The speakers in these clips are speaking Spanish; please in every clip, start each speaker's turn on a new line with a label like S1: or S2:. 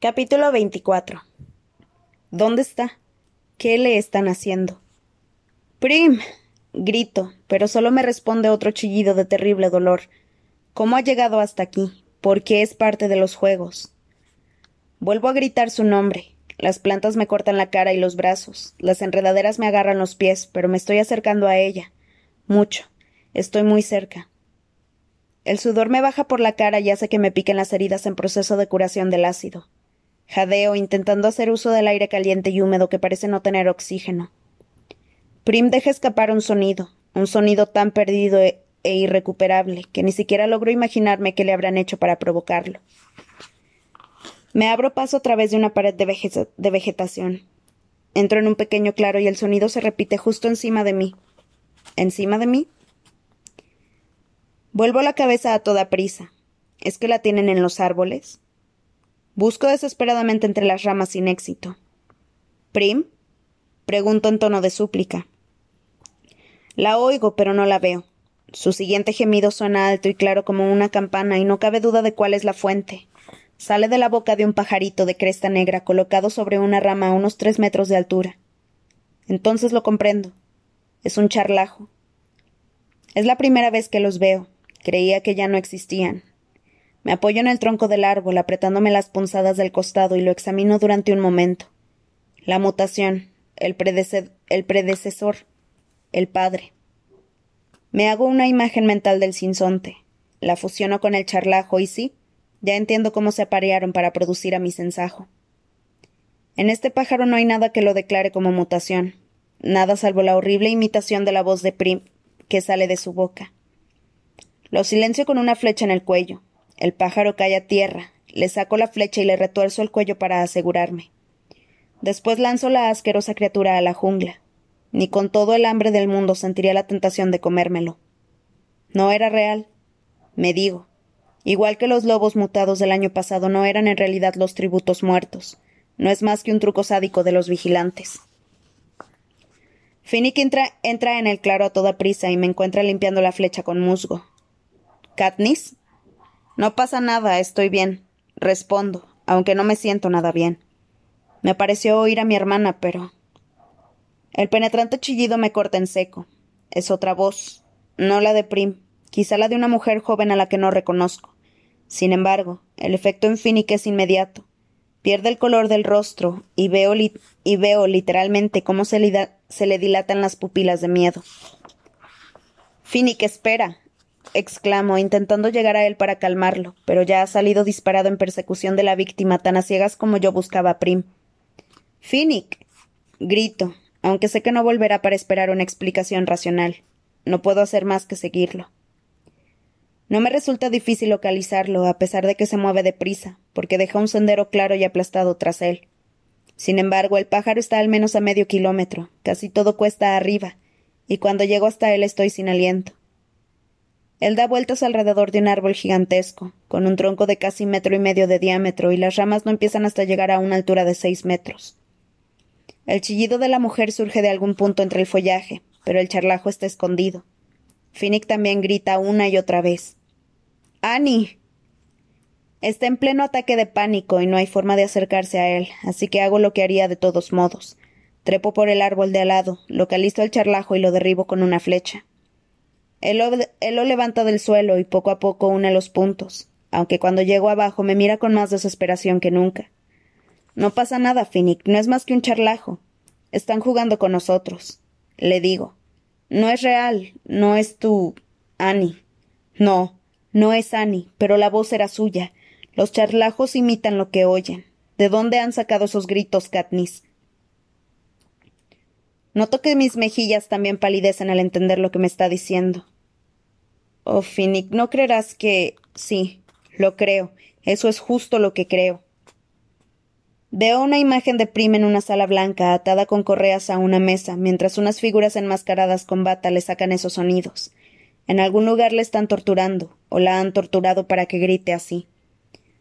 S1: Capítulo 24. ¿Dónde está? ¿Qué le están haciendo? Prim. grito, pero solo me responde otro chillido de terrible dolor. ¿Cómo ha llegado hasta aquí? ¿Por qué es parte de los juegos? Vuelvo a gritar su nombre. Las plantas me cortan la cara y los brazos. Las enredaderas me agarran los pies, pero me estoy acercando a ella. Mucho. Estoy muy cerca. El sudor me baja por la cara y hace que me piquen las heridas en proceso de curación del ácido. Jadeo, intentando hacer uso del aire caliente y húmedo que parece no tener oxígeno. Prim deja escapar un sonido, un sonido tan perdido e, e, irrecuperable que ni siquiera logro imaginarme qué le habrán hecho para provocarlo. Me abro paso a través de una pared de, de vegetación. Entro en un pequeño claro y el sonido se repite justo encima de mí. ¿Encima de mí? Vuelvo la cabeza a toda prisa. ¿Es que la tienen en los árboles? Busco desesperadamente entre las ramas sin éxito. ¿Prim? Pregunto en tono de súplica. La oigo, pero no la veo. Su siguiente gemido suena alto y claro como una campana, y no cabe duda de cuál es la fuente. Sale de la boca de un pajarito de cresta negra colocado sobre una rama a unos tres metros de altura. Entonces lo comprendo. Es un charlajo. Es la primera vez que los veo. Creía que ya no existían. Me apoyo en el tronco del árbol, apretándome las punzadas del costado y lo examino durante un momento. La mutación, el, el predecesor, el padre. Me hago una imagen mental del sinsonte. La fusiono con el charlajo y sí, ya entiendo cómo se aparearon para producir a mi sensajo. En este pájaro no hay nada que lo declare como mutación, nada salvo la horrible imitación de la voz de Prim que sale de su boca. Lo silencio con una flecha en el cuello. El pájaro cae a tierra. Le saco la flecha y le retuerzo el cuello para asegurarme. Después lanzo la asquerosa criatura a la jungla. Ni con todo el hambre del mundo sentiría la tentación de comérmelo. No era real. Me digo. Igual que los lobos mutados del año pasado no eran en realidad los tributos muertos. No es más que un truco sádico de los vigilantes. Finnick entra, entra en el claro a toda prisa y me encuentra limpiando la flecha con musgo. ¿Katniss? No pasa nada, estoy bien. Respondo, aunque no me siento nada bien. Me pareció oír a mi hermana, pero. El penetrante chillido me corta en seco. Es otra voz, no la de Prim, quizá la de una mujer joven a la que no reconozco. Sin embargo, el efecto en Finnick es inmediato. Pierde el color del rostro y veo, y veo literalmente cómo se le, dilatan las pupilas de miedo. Finnick, espera exclamo, intentando llegar a él para calmarlo, pero ya ha salido disparado en persecución de la víctima tan a ciegas como yo buscaba a Prim. Finnick. grito, aunque sé que no volverá para esperar una explicación racional. No puedo hacer más que seguirlo. No me resulta difícil localizarlo, a pesar de que se mueve deprisa, porque deja un sendero claro y aplastado tras él. Sin embargo, el pájaro está al menos a medio kilómetro, casi todo cuesta arriba, y cuando llego hasta él estoy sin aliento. Él da vueltas alrededor de un árbol gigantesco, con un tronco de casi metro y medio de diámetro, y las ramas no empiezan hasta llegar a una altura de seis metros. El chillido de la mujer surge de algún punto entre el follaje, pero el charlajo está escondido. Finnick también grita una y otra vez. ¡Annie! Está en pleno ataque de pánico y no hay forma de acercarse a él, así que hago lo que haría de todos modos. Trepo por el árbol de al lado, localizo al charlajo y lo derribo con una flecha. Él lo, levanta del suelo y poco a poco une los puntos, aunque cuando llego abajo me mira con más desesperación que nunca. No pasa nada, Finnick, no es más que un charlajo. Están jugando con nosotros. Le digo. No es real, no es tu. Annie. No, no es Annie, pero la voz era suya. Los charlajos imitan lo que oyen. ¿De dónde han sacado esos gritos, Katniss? Noto que mis mejillas también palidecen al entender lo que me está diciendo. Oh, Finnick, no creerás que. Sí, lo creo. Eso es justo lo que creo. Veo una imagen de Prim en una sala blanca atada con correas a una mesa, mientras unas figuras enmascaradas con bata le sacan esos sonidos. En algún lugar le están torturando, o la han torturado para que grite así.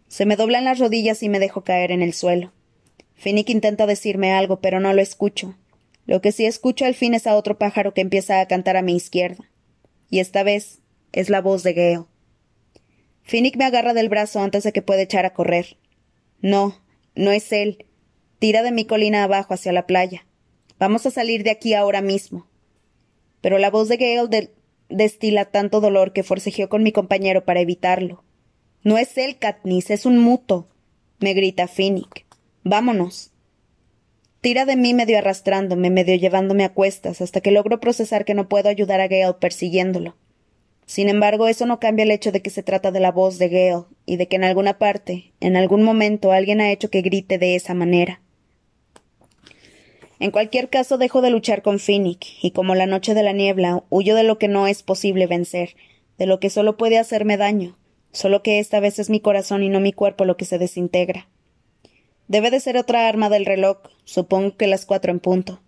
S1: Se me doblan las rodillas y me dejo caer en el suelo. Finnick intenta decirme algo, pero no lo escucho. Lo que sí escucho al fin es a otro pájaro que empieza a cantar a mi izquierda. Y esta vez es la voz de Geo. Finnick me agarra del brazo antes de que pueda echar a correr. No, No es él. Tira de mi colina abajo hacia la playa. Vamos a salir de aquí ahora mismo. Pero la voz de Gale destila tanto dolor que forcejeó con mi compañero para evitarlo. No es él, Katniss, es un muto, me grita Finnick. Vámonos. Tira de mí medio arrastrándome, medio llevándome a cuestas, hasta que logro procesar que no puedo ayudar a Gale persiguiéndolo. Sin embargo, eso no cambia el hecho de que se trata de la voz de Gale, y de que en alguna parte, en algún momento, alguien ha hecho que grite de esa manera. En cualquier caso, dejo de luchar con Finnick, y como la noche de la niebla, huyo de lo que no es posible vencer, de lo que solo puede hacerme daño, solo que esta vez es mi corazón y no mi cuerpo lo que se desintegra. Debe de ser otra arma del reloj, supongo que las cuatro en punto.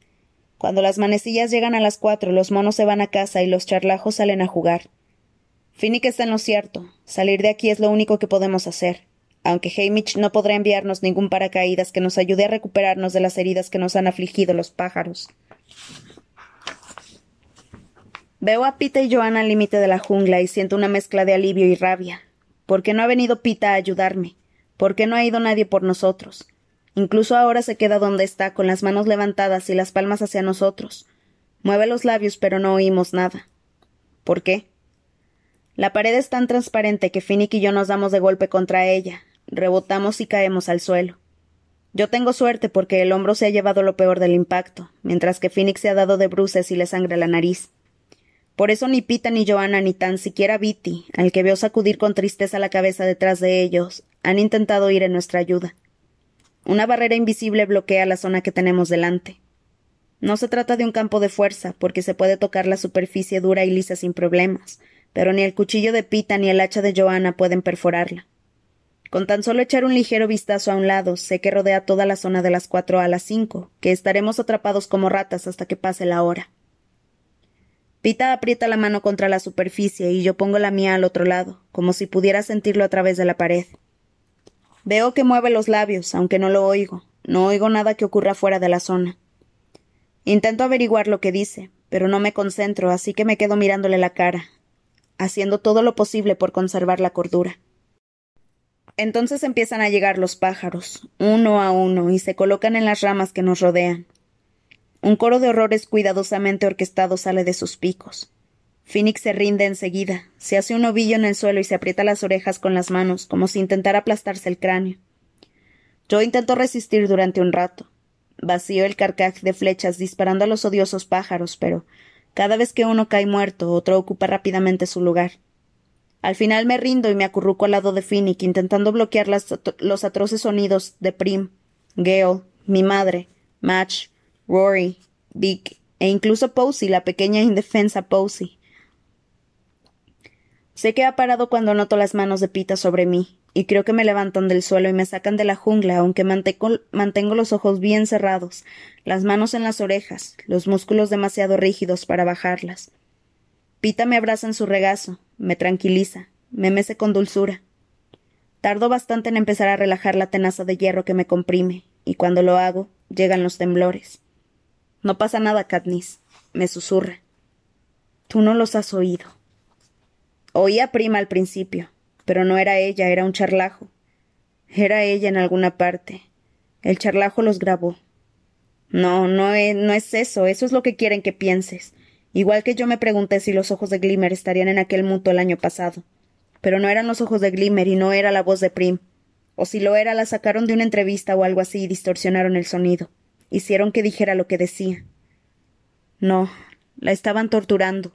S1: Cuando las manecillas llegan a las cuatro, los monos se van a casa y los charlajos salen a jugar. Finnick está en lo cierto. Salir de aquí es lo único que podemos hacer. Aunque Hamish no podrá enviarnos ningún paracaídas que nos ayude a recuperarnos de las heridas que nos han afligido los pájaros. Veo a Pita y Joana al límite de la jungla y siento una mezcla de alivio y rabia. ¿Por qué no ha venido Pita a ayudarme? ¿Por qué no ha ido nadie por nosotros? Incluso ahora se queda donde está, con las manos levantadas y las palmas hacia nosotros. Mueve los labios, pero no oímos nada. ¿Por qué? La pared es tan transparente que Finnick y yo nos damos de golpe contra ella. Rebotamos y caemos al suelo. Yo tengo suerte porque el hombro se ha llevado lo peor del impacto, mientras que Phoenix se ha dado de bruces y le sangra la nariz. Por eso ni Pita ni Joana ni tan siquiera Viti, al que veo sacudir con tristeza la cabeza detrás de ellos, han intentado ir en nuestra ayuda. Una barrera invisible bloquea la zona que tenemos delante. No se trata de un campo de fuerza, porque se puede tocar la superficie dura y lisa sin problemas, pero ni el cuchillo de Pita ni el hacha de Joana pueden perforarla. Con tan solo echar un ligero vistazo a un lado, sé que rodea toda la zona de las cuatro a las cinco, que estaremos atrapados como ratas hasta que pase la hora. Pita aprieta la mano contra la superficie y yo pongo la mía al otro lado, como si pudiera sentirlo a través de la pared. Veo que mueve los labios, aunque no lo oigo. No oigo nada que ocurra fuera de la zona. Intento averiguar lo que dice, pero no me concentro, así que me quedo mirándole la cara, haciendo todo lo posible por conservar la cordura. Entonces empiezan a llegar los pájaros, uno a uno, y se colocan en las ramas que nos rodean. Un coro de horrores cuidadosamente orquestado sale de sus picos. Phoenix se rinde enseguida, se hace un ovillo en el suelo y se aprieta las orejas con las manos, como si intentara aplastarse el cráneo. Yo intento resistir durante un rato. Vacío el carcaj de flechas disparando a los odiosos pájaros, pero cada vez que uno cae muerto, otro ocupa rápidamente su lugar. Al final me rindo y me acurruco al lado de Finnick, intentando bloquear los atroces sonidos de Prim, Gale, mi madre, Match, Rory, Vic e incluso Posey, la pequeña indefensa Posey. Sé que ha parado cuando noto las manos de Pita sobre mí, y creo que me levantan del suelo y me sacan de la jungla, aunque mantengo, los ojos bien cerrados, las manos en las orejas, los músculos demasiado rígidos para bajarlas. Pita me abraza en su regazo, me tranquiliza, me mece con dulzura. Tardo bastante en empezar a relajar la tenaza de hierro que me comprime, y cuando lo hago, llegan los temblores. No pasa nada, Katniss, me susurra. Tú no los has oído. Oía prima al principio, pero no era ella, era un charlajo. Era ella en alguna parte. El charlajo los grabó. No, no es, no es eso, eso es lo que quieren que pienses. Igual que yo me pregunté si los ojos de Glimmer estarían en aquel muto el año pasado. Pero no eran los ojos de Glimmer y no era la voz de Prim. O si lo era, la sacaron de una entrevista o algo así y distorsionaron el sonido. Hicieron que dijera lo que decía. No, la estaban torturando.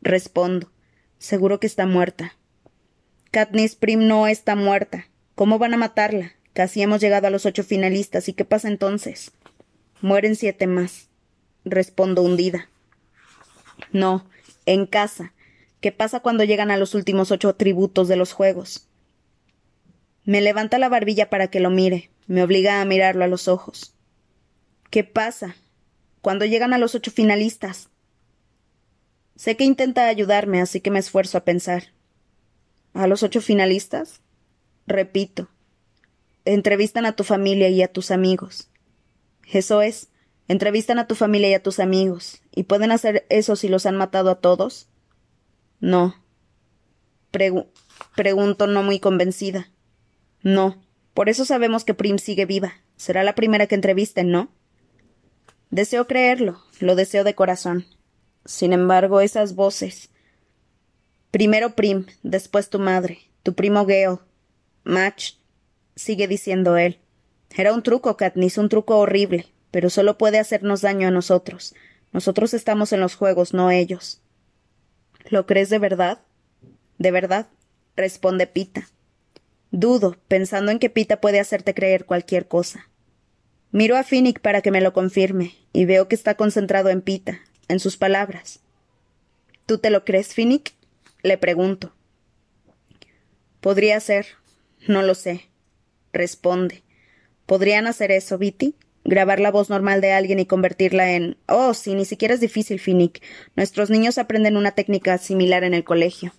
S1: Respondo. Seguro que está muerta. Katniss Prim no está muerta. ¿Cómo van a matarla? Casi hemos llegado a los ocho finalistas. ¿Y qué pasa entonces? Mueren siete más. Respondo hundida. No, en casa. ¿Qué pasa cuando llegan a los últimos ocho atributos de los juegos? Me levanta la barbilla para que lo mire. Me obliga a mirarlo a los ojos. ¿Qué pasa? Cuando llegan a los ocho finalistas. Sé que intenta ayudarme, así que me esfuerzo a pensar. ¿A los ocho finalistas? Repito. Entrevistan a tu familia y a tus amigos. Eso es. Entrevistan a tu familia y a tus amigos. ¿Y pueden hacer eso si los han matado a todos? No. pregunto no muy convencida. No. Por eso sabemos que Prim sigue viva. Será la primera que entrevisten, ¿no? Deseo creerlo, lo deseo de corazón. Sin embargo, esas voces. Primero Prim, después tu madre, tu primo Gale. Match, sigue diciendo él. Era un truco, Katniss, un truco horrible, pero solo puede hacernos daño a nosotros. Nosotros estamos en los juegos, no ellos. ¿Lo crees de verdad? De verdad, responde Pita. Dudo, pensando en que Pita puede hacerte creer cualquier cosa. Miro a Finnick para que me lo confirme, y veo que está concentrado en Pita, en sus palabras. ¿Tú te lo crees, Finnick? Le pregunto. Podría ser. No lo sé. Responde. ¿Podrían hacer eso, Viti? Grabar la voz normal de alguien y convertirla en. Oh, sí, ni siquiera es difícil, Finnick. Nuestros niños aprenden una técnica similar en el colegio.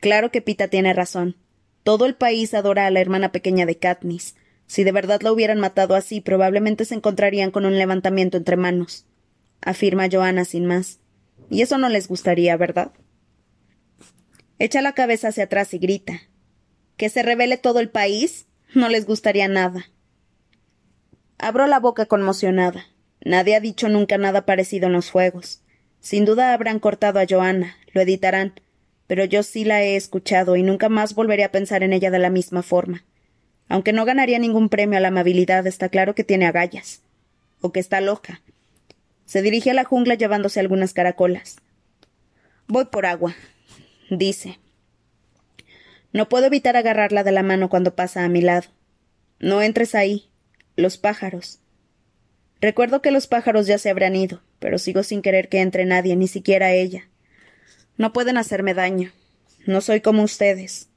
S1: Claro que Pita tiene razón. Todo el país adora a la hermana pequeña de Katniss. Si de verdad la hubieran matado así, probablemente se encontrarían con un levantamiento entre manos, afirma Joana sin más. Y eso no les gustaría, ¿verdad? Echa la cabeza hacia atrás y grita. ¿Que se revele todo el país? No les gustaría nada. Abro la boca conmocionada. Nadie ha dicho nunca nada parecido en los juegos. Sin duda habrán cortado a Joana, lo editarán, pero yo sí la he escuchado y nunca más volveré a pensar en ella de la misma forma. Aunque no ganaría ningún premio a la amabilidad, está claro que tiene agallas. O que está loca. Se dirige a la jungla llevándose algunas caracolas. Voy por agua, dice. No puedo evitar agarrarla de la mano cuando pasa a mi lado. No entres ahí. Los pájaros. Recuerdo que los pájaros ya se habrán ido, pero sigo sin querer que entre nadie, ni siquiera ella. No pueden hacerme daño. No soy como ustedes.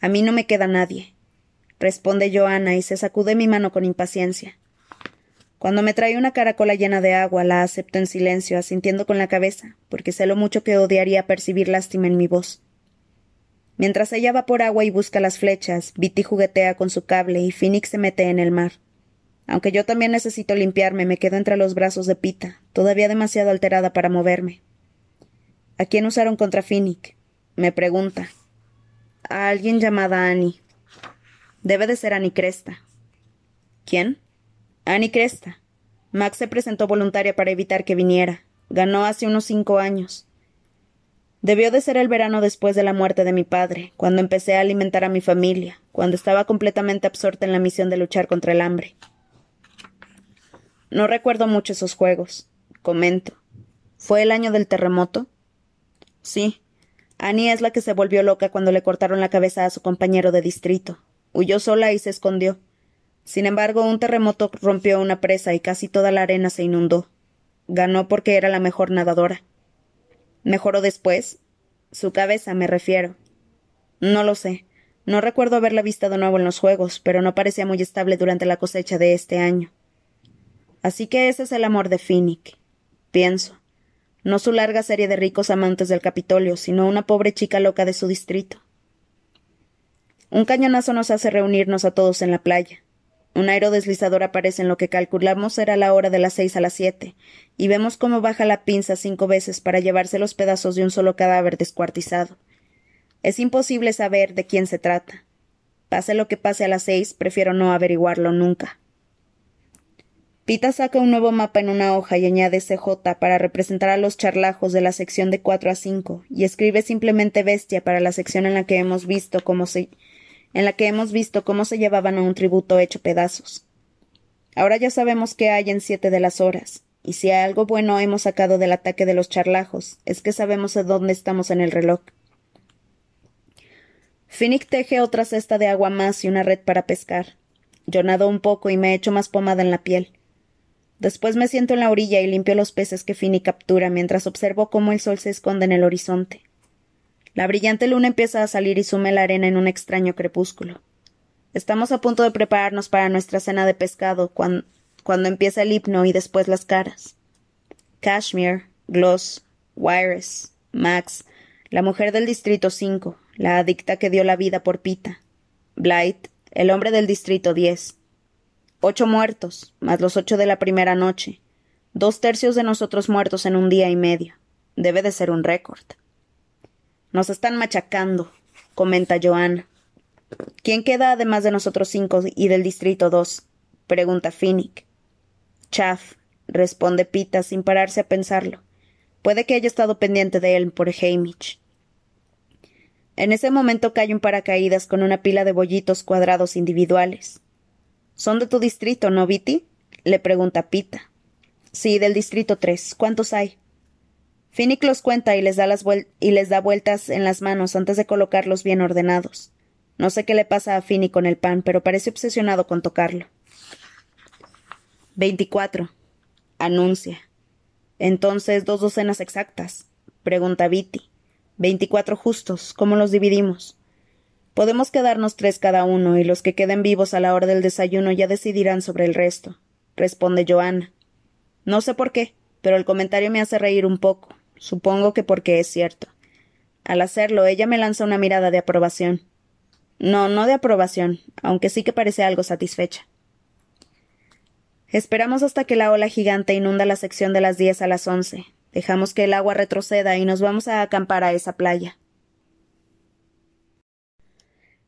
S1: A mí no me queda nadie, responde Joana y se sacude mi mano con impaciencia. Cuando me trae una caracola llena de agua, la acepto en silencio, asintiendo con la cabeza, porque sé lo mucho que odiaría percibir lástima en mi voz. Mientras ella va por agua y busca las flechas, Viti juguetea con su cable y Phoenix se mete en el mar. Aunque yo también necesito limpiarme, me quedo entre los brazos de Pita, todavía demasiado alterada para moverme. ¿A quién usaron contra Finnick? Me pregunta. A alguien llamada Annie. Debe de ser Annie Cresta. ¿Quién? Annie Cresta. Max se presentó voluntaria para evitar que viniera. Ganó hace unos cinco años. Debió de ser el verano después de la muerte de mi padre, cuando empecé a alimentar a mi familia, cuando estaba completamente absorta en la misión de luchar contra el hambre. No recuerdo mucho esos juegos. Comento. ¿Fue el año del terremoto? Sí. Annie es la que se volvió loca cuando le cortaron la cabeza a su compañero de distrito. Huyó sola y se escondió. Sin embargo, un terremoto rompió una presa y casi toda la arena se inundó. Ganó porque era la mejor nadadora. ¿Mejoró después? Su cabeza, me refiero. No lo sé. No recuerdo haberla visto de nuevo en los juegos, pero no parecía muy estable durante la cosecha de este año. Así que ese es el amor de Finnick. Pienso no su larga serie de ricos amantes del Capitolio, sino una pobre chica loca de su distrito. Un cañonazo nos hace reunirnos a todos en la playa. Un aerodeslizador aparece en lo que calculamos era la hora de las seis a las siete, y vemos cómo baja la pinza cinco veces para llevarse los pedazos de un solo cadáver descuartizado. Es imposible saber de quién se trata. Pase lo que pase a las seis, prefiero no averiguarlo nunca. Pita saca un nuevo mapa en una hoja y añade CJ para representar a los charlajos de la sección de 4 a 5 y escribe simplemente bestia para la sección en la que hemos visto cómo se en la que hemos visto cómo se llevaban a un tributo hecho pedazos. Ahora ya sabemos qué hay en siete de las horas, y si algo bueno hemos sacado del ataque de los charlajos, es que sabemos de dónde estamos en el reloj. Finnick teje otra cesta de agua más y una red para pescar. Yo nado un poco y me echo más pomada en la piel. Después me siento en la orilla y limpio los peces que Fini captura mientras observo cómo el sol se esconde en el horizonte. La brillante luna empieza a salir y sume la arena en un extraño crepúsculo. Estamos a punto de prepararnos para nuestra cena de pescado cuando, cuando empieza el himno y después las caras. Kashmir, Gloss, Wires, Max, la mujer del Distrito 5, la adicta que dio la vida por Pita, Blight, el hombre del Distrito 10, Ocho muertos, más los ocho de la primera noche. Dos tercios de nosotros muertos en un día y medio. Debe de ser un récord. Nos están machacando, comenta Joana. ¿Quién queda además de nosotros cinco y del Distrito 2? pregunta Finnick. Chaff, responde Pita sin pararse a pensarlo. Puede que haya estado pendiente de él por Hamish. En ese momento cae un paracaídas con una pila de bollitos cuadrados individuales. ¿Son de tu distrito, no, Viti? le pregunta Pita. Sí, del distrito 3. ¿Cuántos hay? Finnick los cuenta y les, da las y les da vueltas en las manos antes de colocarlos bien ordenados. No sé qué le pasa a Finnick con el pan, pero parece obsesionado con tocarlo. Veinticuatro. Anuncia. Entonces, dos docenas exactas. Pregunta Viti. Veinticuatro justos. ¿Cómo los dividimos? Podemos quedarnos tres cada uno, y los que queden vivos a la hora del desayuno ya decidirán sobre el resto. Responde Joana. No sé por qué, pero el comentario me hace reír un poco. Supongo que porque es cierto. Al hacerlo, ella me lanza una mirada de aprobación. No, no de aprobación, aunque sí que parece algo satisfecha. Esperamos hasta que la ola gigante inunda la sección de las diez a las once. Dejamos que el agua retroceda y nos vamos a acampar a esa playa.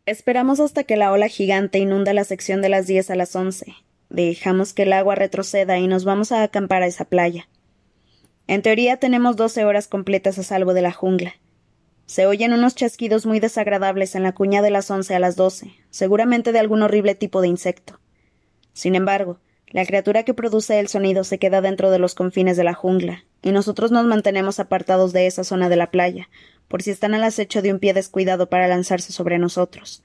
S1: Esperamos hasta que la ola gigante inunda la sección de las diez a las once. Dejamos que el agua retroceda y nos vamos a acampar a esa playa. En teoría tenemos doce horas completas a salvo de la jungla. Se oyen unos chasquidos muy desagradables en la cuña de las once a las doce, seguramente de algún horrible tipo de insecto. Sin embargo, la criatura que produce el sonido se queda dentro de los confines de la jungla, y nosotros nos mantenemos apartados de esa zona de la playa, por si están al acecho de un pie descuidado para lanzarse sobre nosotros.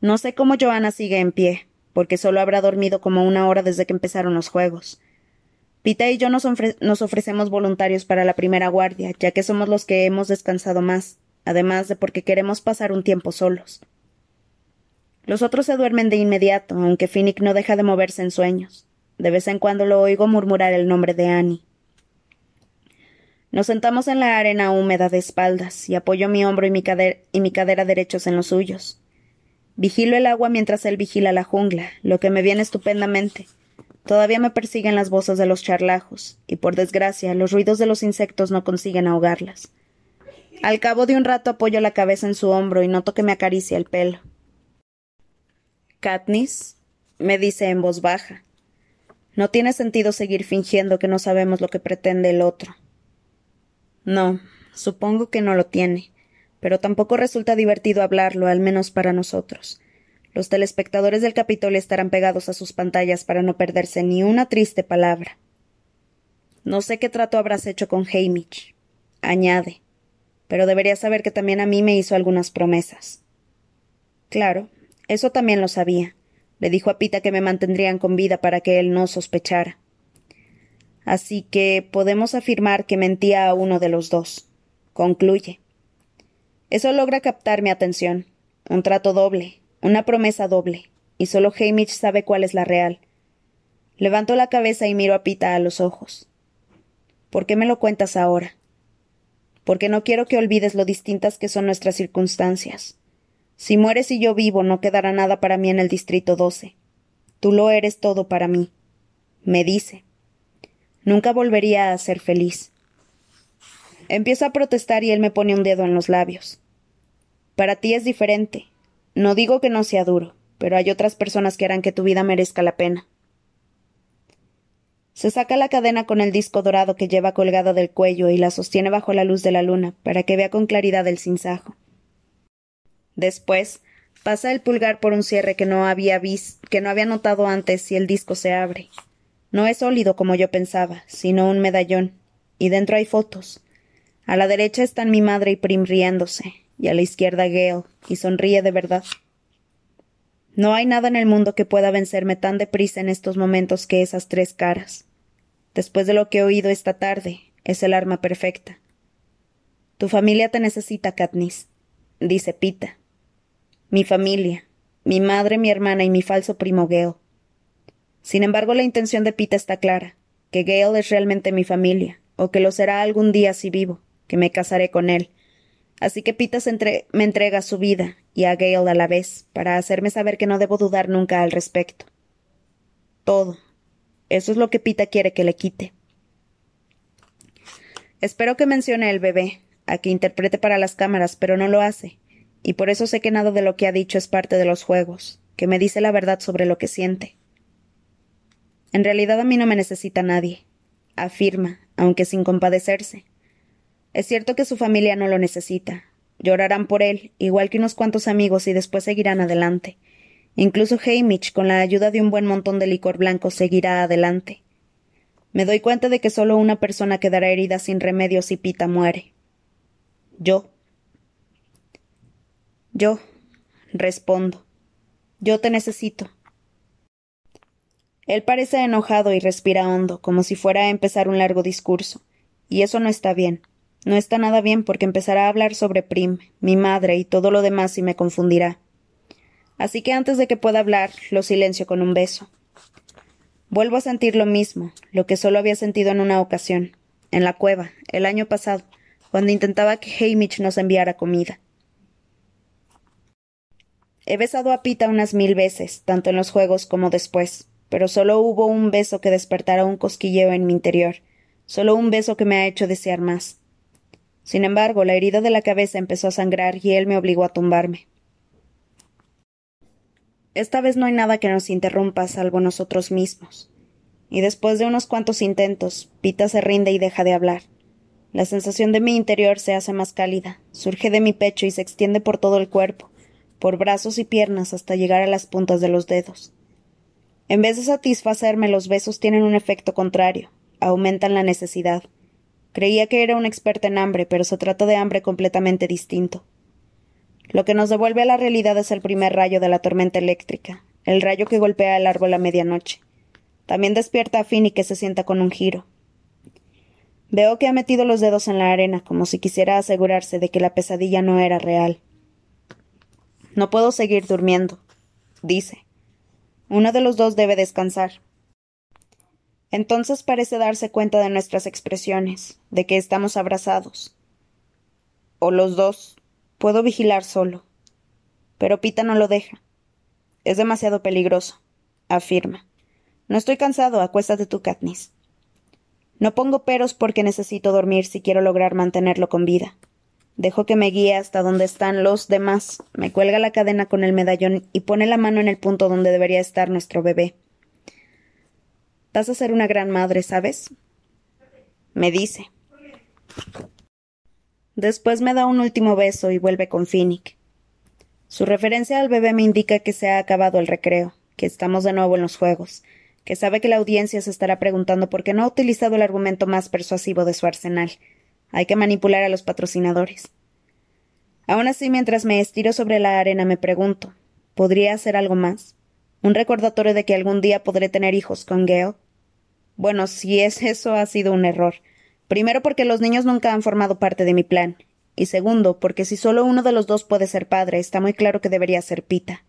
S1: No sé cómo Joana sigue en pie, porque solo habrá dormido como una hora desde que empezaron los juegos. Pita y yo nos, ofrecemos voluntarios para la primera guardia, ya que somos los que hemos descansado más, además de porque queremos pasar un tiempo solos. Los otros se duermen de inmediato, aunque Finnick no deja de moverse en sueños. De vez en cuando lo oigo murmurar el nombre de Annie. Nos sentamos en la arena húmeda de espaldas y apoyo mi hombro y mi cadera derechos en los suyos. Vigilo el agua mientras él vigila la jungla, lo que me viene estupendamente. Todavía me persiguen las voces de los charlajos, y por desgracia los ruidos de los insectos no consiguen ahogarlas. Al cabo de un rato apoyo la cabeza en su hombro y noto que me acaricia el pelo. Katniss, me dice en voz baja. No tiene sentido seguir fingiendo que no sabemos lo que pretende el otro. No, supongo que no lo tiene, pero tampoco resulta divertido hablarlo, al menos para nosotros. Los telespectadores del Capitolio estarán pegados a sus pantallas para no perderse ni una triste palabra. No sé qué trato habrás hecho con Hamish, añade, pero deberías saber que también a mí me hizo algunas promesas. Claro, eso también lo sabía. Le dijo a Pita que me mantendrían con vida para que él no sospechara. Así que podemos afirmar que mentía a uno de los dos. Concluye. Eso logra captar mi atención. Un trato doble, una promesa doble, y solo Hamish sabe cuál es la real. Levanto la cabeza y miro a Pita a los ojos. ¿Por qué me lo cuentas ahora? Porque no quiero que olvides lo distintas que son nuestras circunstancias. Si mueres y yo vivo, no quedará nada para mí en el Distrito 12. Tú lo eres todo para mí. Me dice. Nunca volvería a ser feliz. Empiezo a protestar y él me pone un dedo en los labios. Para ti es diferente. No digo que no sea duro, pero hay otras personas que harán que tu vida merezca la pena. Se saca la cadena con el disco dorado que lleva colgada del cuello y la sostiene bajo la luz de la luna para que vea con claridad el sinsajo. Después, pasa el pulgar por un cierre que no había que no había notado antes y el disco se abre. No es sólido como yo pensaba, sino un medallón, y dentro hay fotos. A la derecha están mi madre y Prim riéndose, y a la izquierda Gale, y sonríe de verdad. No hay nada en el mundo que pueda vencerme tan deprisa en estos momentos que esas tres caras. Después de lo que he oído esta tarde, es el arma perfecta. Tu familia te necesita, Katniss, dice Pita mi familia, mi madre, mi hermana y mi falso primo Gale. Sin embargo, la intención de Pita está clara, que Gale es realmente mi familia, o que lo será algún día si vivo, que me casaré con él. Así que Pita me entrega su vida, y a Gale a la vez, para hacerme saber que no debo dudar nunca al respecto. Todo. Eso es lo que Pita quiere que le quite. Espero que mencione el bebé, a que interprete para las cámaras, pero no lo hace y por eso sé que nada de lo que ha dicho es parte de los juegos, que me dice la verdad sobre lo que siente. En realidad a mí no me necesita nadie, afirma, aunque sin compadecerse. Es cierto que su familia no lo necesita. Llorarán por él, igual que unos cuantos amigos, y después seguirán adelante. Incluso Hamish, con la ayuda de un buen montón de licor blanco, seguirá adelante. Me doy cuenta de que solo una persona quedará herida sin remedio si Pita muere. Yo. Yo. Respondo. Yo te necesito. Él parece enojado y respira hondo, como si fuera a empezar un largo discurso. Y eso no está bien. No está nada bien porque empezará a hablar sobre Prim, mi madre y todo lo demás y me confundirá. Así que antes de que pueda hablar, lo silencio con un beso. Vuelvo a sentir lo mismo, lo que solo había sentido en una ocasión, en la cueva, el año pasado, cuando intentaba que Hamish nos enviara comida. He besado a Pita unas mil veces, tanto en los juegos como después, pero solo hubo un beso que despertara un cosquilleo en mi interior, solo un beso que me ha hecho desear más. Sin embargo, la herida de la cabeza empezó a sangrar y él me obligó a tumbarme. Esta vez no hay nada que nos interrumpa salvo nosotros mismos. Y después de unos cuantos intentos, Pita se rinde y deja de hablar. La sensación de mi interior se hace más cálida, surge de mi pecho y se extiende por todo el cuerpo, por brazos y piernas hasta llegar a las puntas de los dedos. En vez de satisfacerme, los besos tienen un efecto contrario, aumentan la necesidad. Creía que era un experta en hambre, pero se trata de hambre completamente distinto. Lo que nos devuelve a la realidad es el primer rayo de la tormenta eléctrica, el rayo que golpea el árbol a medianoche. También despierta a Finny que se sienta con un giro. Veo que ha metido los dedos en la arena como si quisiera asegurarse de que la pesadilla no era real. No puedo seguir durmiendo, dice. Uno de los dos debe descansar. Entonces parece darse cuenta de nuestras expresiones, de que estamos abrazados. O los dos. Puedo vigilar solo. Pero Pita no lo deja. Es demasiado peligroso, afirma. No estoy cansado, acuéstate tú, Katniss. No pongo peros porque necesito dormir si quiero lograr mantenerlo con vida. Dejo que me guíe hasta donde están los demás, me cuelga la cadena con el medallón y pone la mano en el punto donde debería estar nuestro bebé. Vas a ser una gran madre, ¿sabes? Me dice. Después me da un último beso y vuelve con Finnick. Su referencia al bebé me indica que se ha acabado el recreo, que estamos de nuevo en los juegos, que sabe que la audiencia se estará preguntando por qué no ha utilizado el argumento más persuasivo de su arsenal, hay que manipular a los patrocinadores. Aún así, mientras me estiro sobre la arena, me pregunto ¿podría hacer algo más? ¿Un recordatorio de que algún día podré tener hijos con Gale? Bueno, si es eso, ha sido un error. Primero porque los niños nunca han formado parte de mi plan. Y segundo, porque si solo uno de los dos puede ser padre, está muy claro que debería ser Pita.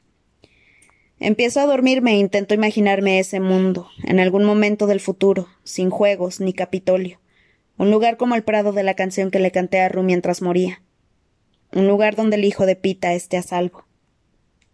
S1: Empiezo a dormirme e intento imaginarme ese mundo, en algún momento del futuro, sin juegos ni Capitolio. Un lugar como el prado de la canción que le canté a Ru mientras moría. Un lugar donde el hijo de Pita esté a salvo.